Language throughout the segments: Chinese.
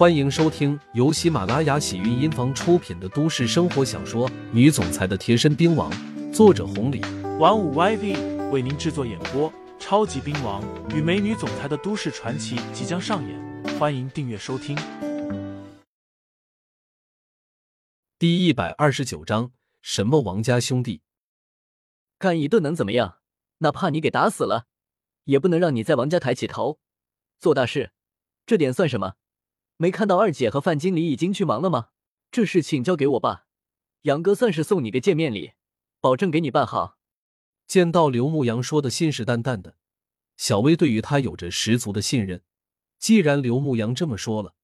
欢迎收听由喜马拉雅喜韵音房出品的都市生活小说《女总裁的贴身兵王》，作者红礼，玩五 YV 为您制作演播。超级兵王与美女总裁的都市传奇即将上演，欢迎订阅收听。第一百二十九章：什么王家兄弟？干一顿能怎么样？哪怕你给打死了，也不能让你在王家抬起头。做大事，这点算什么？没看到二姐和范经理已经去忙了吗？这事情交给我吧。杨哥算是送你个见面礼，保证给你办好。见到刘牧阳说的信誓旦旦的，小薇对于他有着十足的信任。既然刘牧阳这么说了，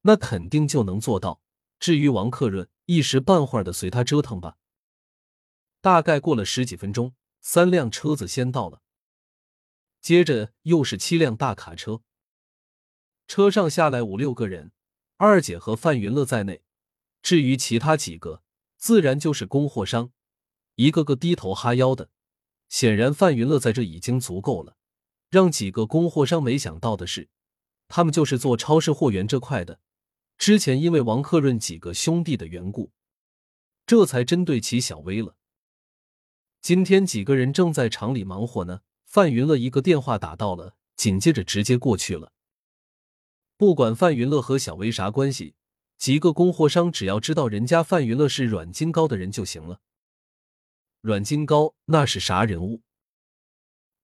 那肯定就能做到。至于王克润，一时半会儿的随他折腾吧。大概过了十几分钟，三辆车子先到了，接着又是七辆大卡车，车上下来五六个人，二姐和范云乐在内。至于其他几个，自然就是供货商，一个个低头哈腰的。显然，范云乐在这已经足够了。让几个供货商没想到的是，他们就是做超市货源这块的。之前因为王克润几个兄弟的缘故，这才针对起小薇了。今天几个人正在厂里忙活呢，范云乐一个电话打到了，紧接着直接过去了。不管范云乐和小薇啥关系，几个供货商只要知道人家范云乐是阮金高的人就行了。阮金高那是啥人物？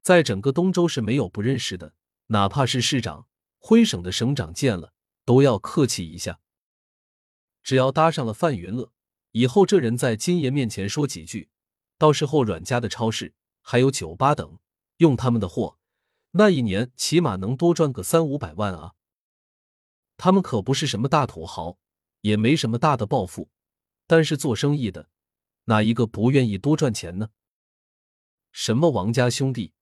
在整个东州是没有不认识的，哪怕是市长、徽省的省长见了都要客气一下。只要搭上了范云乐，以后这人在金爷面前说几句，到时候阮家的超市还有酒吧等用他们的货，那一年起码能多赚个三五百万啊！他们可不是什么大土豪，也没什么大的抱负，但是做生意的。哪一个不愿意多赚钱呢？什么王家兄弟，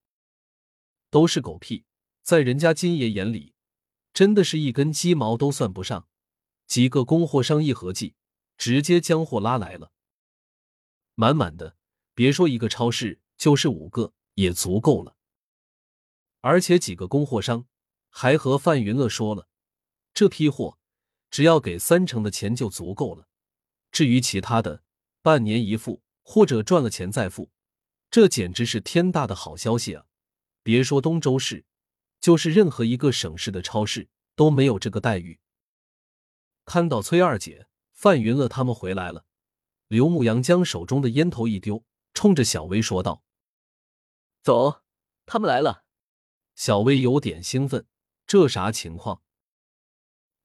都是狗屁，在人家金爷眼里，真的是一根鸡毛都算不上。几个供货商一合计，直接将货拉来了，满满的，别说一个超市，就是五个也足够了。而且几个供货商还和范云乐说了，这批货只要给三成的钱就足够了，至于其他的。半年一付，或者赚了钱再付，这简直是天大的好消息啊！别说东州市，就是任何一个省市的超市都没有这个待遇。看到崔二姐、范云乐他们回来了，刘牧阳将手中的烟头一丢，冲着小薇说道：“走，他们来了。”小薇有点兴奋，这啥情况？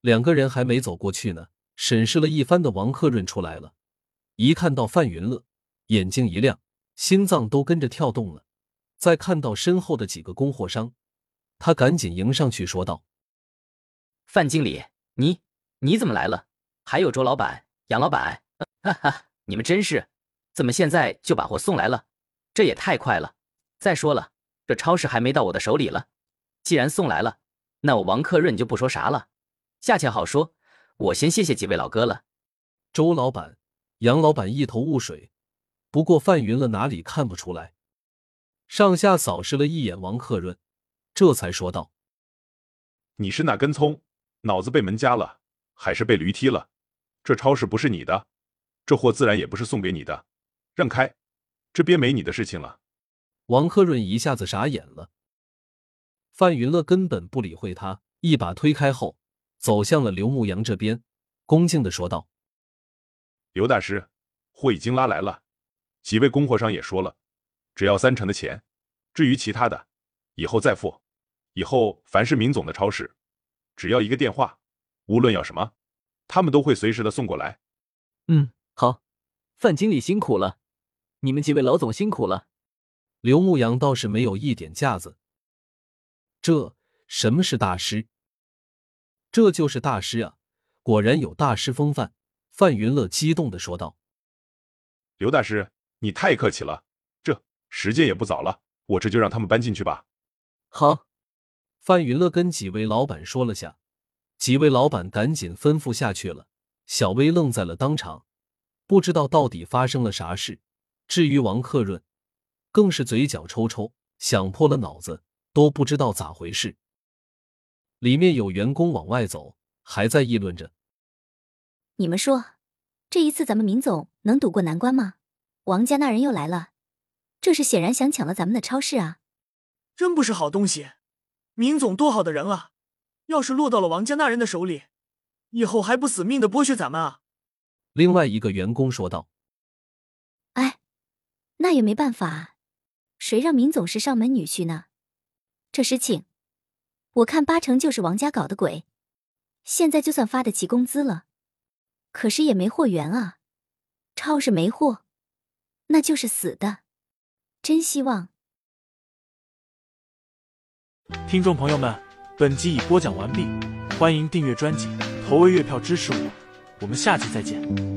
两个人还没走过去呢，审视了一番的王克润出来了。一看到范云乐，眼睛一亮，心脏都跟着跳动了。再看到身后的几个供货商，他赶紧迎上去说道：“范经理，你你怎么来了？还有周老板、杨老板，哈哈，你们真是，怎么现在就把货送来了？这也太快了！再说了，这超市还没到我的手里了。既然送来了，那我王克润就不说啥了，价钱好说。我先谢谢几位老哥了，周老板。”杨老板一头雾水，不过范云乐哪里看不出来，上下扫视了一眼王克润，这才说道：“你是哪根葱？脑子被门夹了，还是被驴踢了？这超市不是你的，这货自然也不是送给你的，让开，这边没你的事情了。”王克润一下子傻眼了，范云乐根本不理会他，一把推开后，走向了刘牧阳这边，恭敬的说道。刘大师，货已经拉来了，几位供货商也说了，只要三成的钱，至于其他的，以后再付。以后凡是明总的超市，只要一个电话，无论要什么，他们都会随时的送过来。嗯，好，范经理辛苦了，你们几位老总辛苦了。刘牧阳倒是没有一点架子，这什么是大师？这就是大师啊！果然有大师风范。范云乐激动的说道：“刘大师，你太客气了。这时间也不早了，我这就让他们搬进去吧。”好，范云乐跟几位老板说了下，几位老板赶紧吩咐下去了。小薇愣在了当场，不知道到底发生了啥事。至于王克润，更是嘴角抽抽，想破了脑子都不知道咋回事。里面有员工往外走，还在议论着。你们说，这一次咱们明总能渡过难关吗？王家那人又来了，这是显然想抢了咱们的超市啊！真不是好东西。明总多好的人啊，要是落到了王家那人的手里，以后还不死命的剥削咱们啊！另外一个员工说道：“哎，那也没办法，谁让明总是上门女婿呢？这事情，我看八成就是王家搞的鬼。现在就算发得起工资了，可是也没货源啊，超市没货，那就是死的。真希望。”听众朋友们，本集已播讲完毕，欢迎订阅专辑，投喂月票支持我，我们下集再见。